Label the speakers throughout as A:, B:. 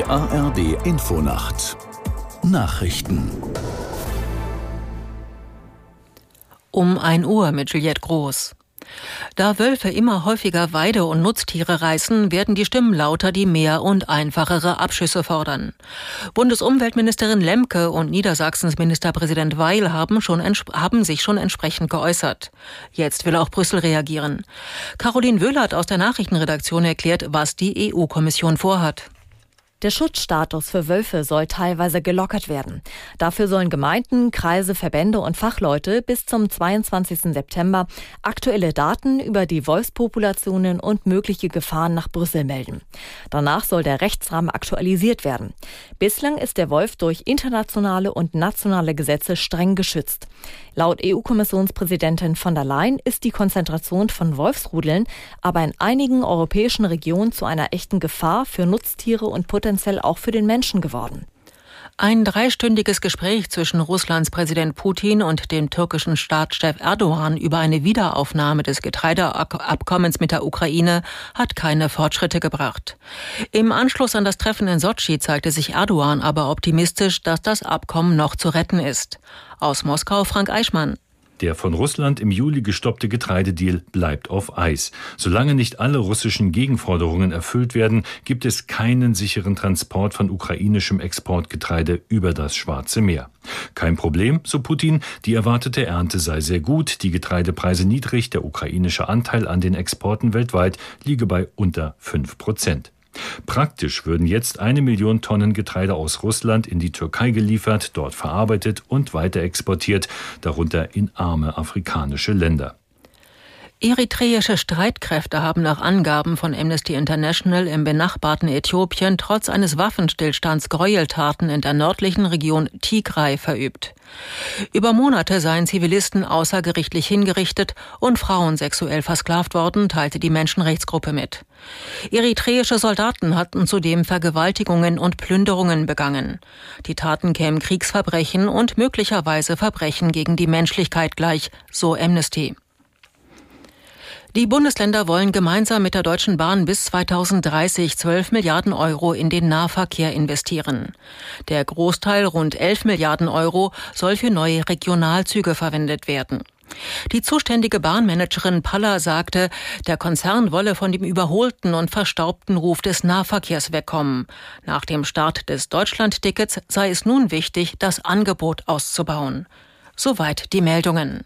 A: Die ARD Infonacht Nachrichten
B: Um 1 Uhr mit Juliette Groß. Da Wölfe immer häufiger Weide- und Nutztiere reißen, werden die Stimmen lauter, die mehr und einfachere Abschüsse fordern. Bundesumweltministerin Lemke und Niedersachsens Ministerpräsident Weil haben, schon, haben sich schon entsprechend geäußert. Jetzt will auch Brüssel reagieren. Caroline Wöhlert aus der Nachrichtenredaktion erklärt, was die EU-Kommission vorhat.
C: Der Schutzstatus für Wölfe soll teilweise gelockert werden. Dafür sollen Gemeinden, Kreise, Verbände und Fachleute bis zum 22. September aktuelle Daten über die Wolfspopulationen und mögliche Gefahren nach Brüssel melden. Danach soll der Rechtsrahmen aktualisiert werden. Bislang ist der Wolf durch internationale und nationale Gesetze streng geschützt. Laut EU-Kommissionspräsidentin von der Leyen ist die Konzentration von Wolfsrudeln aber in einigen europäischen Regionen zu einer echten Gefahr für Nutztiere und potenzielle potenziell auch für den Menschen geworden.
B: Ein dreistündiges Gespräch zwischen Russlands Präsident Putin und dem türkischen Staatschef Erdogan über eine Wiederaufnahme des Getreideabkommens mit der Ukraine hat keine Fortschritte gebracht. Im Anschluss an das Treffen in Sotschi zeigte sich Erdogan aber optimistisch, dass das Abkommen noch zu retten ist. Aus Moskau Frank Eichmann.
D: Der von Russland im Juli gestoppte Getreidedeal bleibt auf Eis. Solange nicht alle russischen Gegenforderungen erfüllt werden, gibt es keinen sicheren Transport von ukrainischem Exportgetreide über das Schwarze Meer. Kein Problem, so Putin, die erwartete Ernte sei sehr gut, die Getreidepreise niedrig, der ukrainische Anteil an den Exporten weltweit liege bei unter fünf Prozent. Praktisch würden jetzt eine Million Tonnen Getreide aus Russland in die Türkei geliefert, dort verarbeitet und weiter exportiert, darunter in arme afrikanische Länder.
B: Eritreische Streitkräfte haben nach Angaben von Amnesty International im benachbarten Äthiopien trotz eines Waffenstillstands Gräueltaten in der nördlichen Region Tigray verübt. Über Monate seien Zivilisten außergerichtlich hingerichtet und Frauen sexuell versklavt worden, teilte die Menschenrechtsgruppe mit. Eritreische Soldaten hatten zudem Vergewaltigungen und Plünderungen begangen. Die Taten kämen Kriegsverbrechen und möglicherweise Verbrechen gegen die Menschlichkeit gleich, so Amnesty. Die Bundesländer wollen gemeinsam mit der Deutschen Bahn bis 2030 12 Milliarden Euro in den Nahverkehr investieren. Der Großteil, rund 11 Milliarden Euro, soll für neue Regionalzüge verwendet werden. Die zuständige Bahnmanagerin Paller sagte, der Konzern wolle von dem überholten und verstaubten Ruf des Nahverkehrs wegkommen. Nach dem Start des Deutschlandtickets sei es nun wichtig, das Angebot auszubauen. Soweit die Meldungen.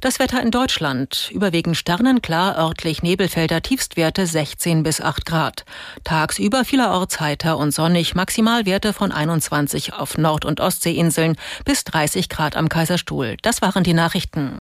B: Das Wetter in Deutschland. Überwiegend sternenklar, örtlich Nebelfelder, Tiefstwerte 16 bis 8 Grad. Tagsüber vielerorts heiter und sonnig, Maximalwerte von 21 auf Nord- und Ostseeinseln bis 30 Grad am Kaiserstuhl. Das waren die Nachrichten.